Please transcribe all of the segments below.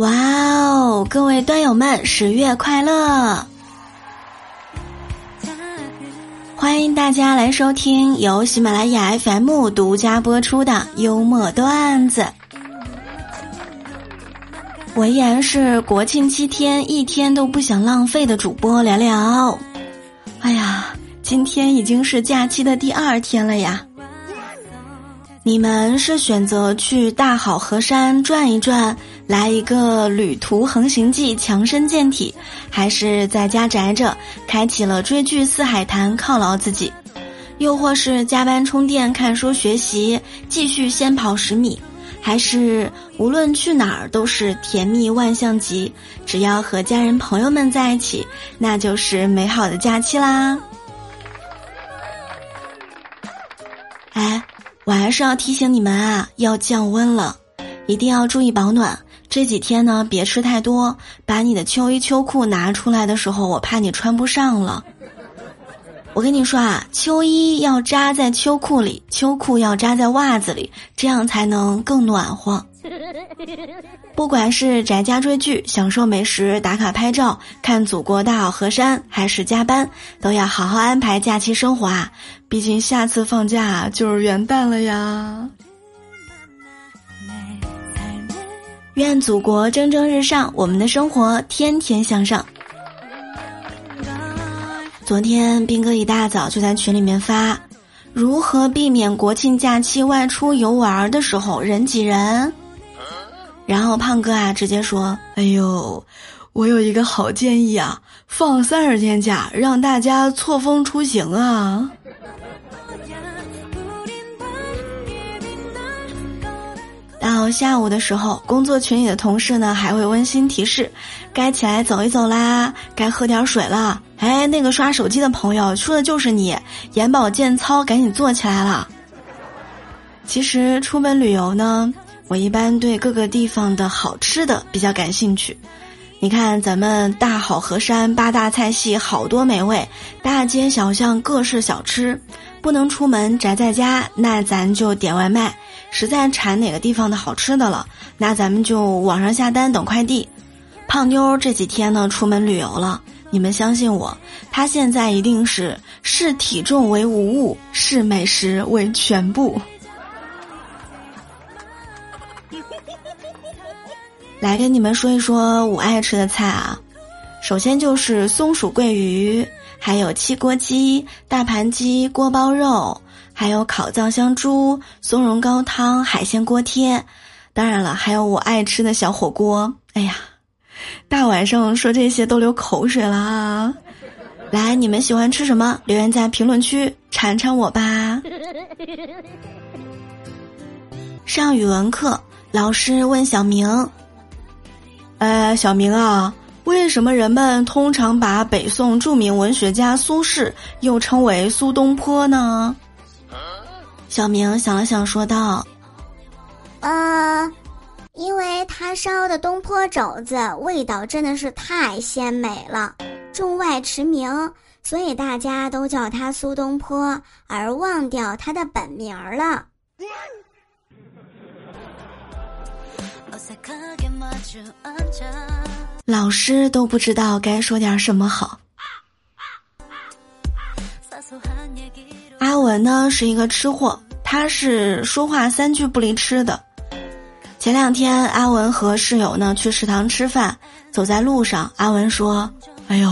哇哦，各位端友们，十月快乐！欢迎大家来收听由喜马拉雅 FM 独家播出的幽默段子。我依然是国庆七天一天都不想浪费的主播聊聊。哎呀，今天已经是假期的第二天了呀！你们是选择去大好河山转一转，来一个旅途横行记强身健体，还是在家宅着，开启了追剧四海谈犒劳自己？又或是加班充电看书学习，继续先跑十米？还是无论去哪儿都是甜蜜万象集？只要和家人朋友们在一起，那就是美好的假期啦！哎。我还是要提醒你们啊，要降温了，一定要注意保暖。这几天呢，别吃太多，把你的秋衣秋裤拿出来的时候，我怕你穿不上了。我跟你说啊，秋衣要扎在秋裤里，秋裤要扎在袜子里，这样才能更暖和。不管是宅家追剧、享受美食、打卡拍照、看祖国大好河山，还是加班，都要好好安排假期生活啊！毕竟下次放假就是元旦了呀。愿祖国蒸蒸日上，我们的生活天天向上。昨天兵哥一大早就在群里面发，如何避免国庆假期外出游玩的时候人挤人。然后胖哥啊，直接说：“哎呦，我有一个好建议啊，放三十天假，让大家错峰出行啊。”到下午的时候，工作群里的同事呢还会温馨提示：“该起来走一走啦，该喝点水了。”哎，那个刷手机的朋友说的就是你，眼保健操赶紧做起来了。其实出门旅游呢。我一般对各个地方的好吃的比较感兴趣，你看咱们大好河山八大菜系好多美味，大街小巷各式小吃，不能出门宅在家，那咱就点外卖。实在馋哪个地方的好吃的了，那咱们就网上下单等快递。胖妞这几天呢出门旅游了，你们相信我，她现在一定是视体重为无物，视美食为全部。来跟你们说一说我爱吃的菜啊，首先就是松鼠桂鱼，还有汽锅鸡、大盘鸡、锅包肉，还有烤藏香猪、松茸高汤、海鲜锅贴，当然了，还有我爱吃的小火锅。哎呀，大晚上说这些都流口水了！来，你们喜欢吃什么？留言在评论区馋馋我吧。上语文课，老师问小明。呃，小明啊，为什么人们通常把北宋著名文学家苏轼又称为苏东坡呢？小明想了想，说道：“呃，因为他烧的东坡肘子味道真的是太鲜美了，中外驰名，所以大家都叫他苏东坡，而忘掉他的本名了。”老师都不知道该说点什么好。阿文呢是一个吃货，他是说话三句不离吃的。前两天阿文和室友呢去食堂吃饭，走在路上，阿文说：“哎呦，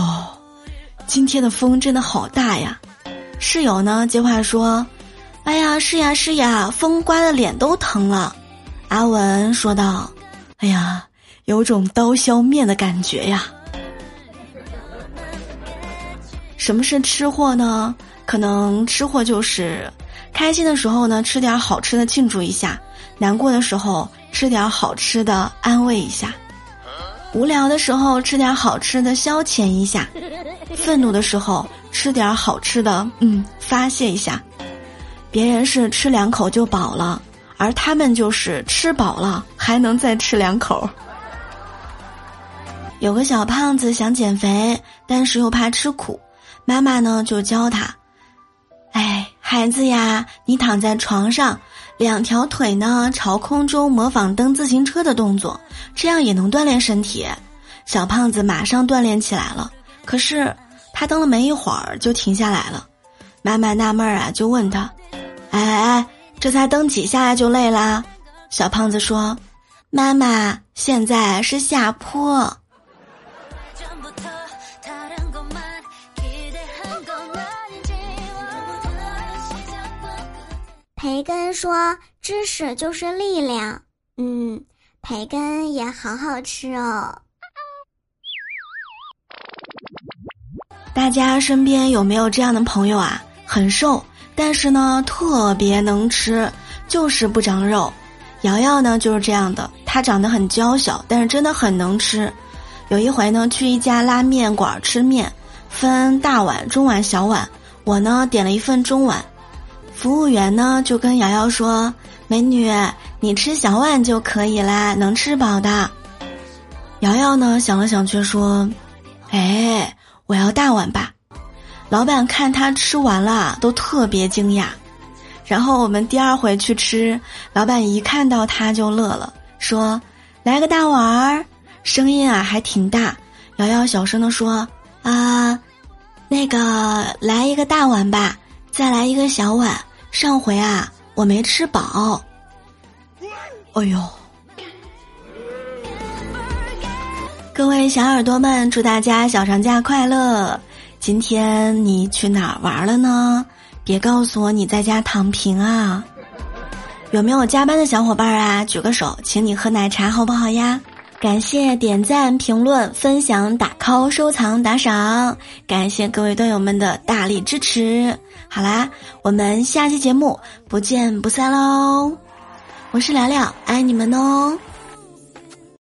今天的风真的好大呀。”室友呢接话说：“哎呀，是呀是呀，风刮的脸都疼了。”阿文说道：“哎呀。”有种刀削面的感觉呀！什么是吃货呢？可能吃货就是开心的时候呢，吃点好吃的庆祝一下；难过的时候吃点好吃的安慰一下；无聊的时候吃点好吃的消遣一下；愤怒的时候吃点好吃的，嗯，发泄一下。别人是吃两口就饱了，而他们就是吃饱了还能再吃两口。有个小胖子想减肥，但是又怕吃苦，妈妈呢就教他：“哎，孩子呀，你躺在床上，两条腿呢朝空中模仿蹬自行车的动作，这样也能锻炼身体。小胖子马上锻炼起来了，可是他蹬了没一会儿就停下来了。妈妈纳闷儿啊，就问他：“哎哎哎，这才蹬几下就累啦？”小胖子说：“妈妈，现在是下坡。”培根说：“知识就是力量。”嗯，培根也好好吃哦。大家身边有没有这样的朋友啊？很瘦，但是呢特别能吃，就是不长肉。瑶瑶呢就是这样的，她长得很娇小，但是真的很能吃。有一回呢去一家拉面馆吃面，分大碗、中碗、小碗，我呢点了一份中碗。服务员呢就跟瑶瑶说：“美女，你吃小碗就可以啦，能吃饱的。”瑶瑶呢想了想，却说：“哎，我要大碗吧。”老板看他吃完了，都特别惊讶。然后我们第二回去吃，老板一看到他就乐了，说：“来个大碗儿。”声音啊还挺大。瑶瑶小声的说：“啊，那个来一个大碗吧，再来一个小碗。”上回啊，我没吃饱。哎呦！各位小耳朵们，祝大家小长假快乐！今天你去哪儿玩了呢？别告诉我你在家躺平啊！有没有加班的小伙伴啊？举个手，请你喝奶茶好不好呀？感谢点赞、评论、分享、打 call、收藏、打赏，感谢各位队友们的大力支持。好啦，我们下期节目不见不散喽！我是聊聊，爱你们哦。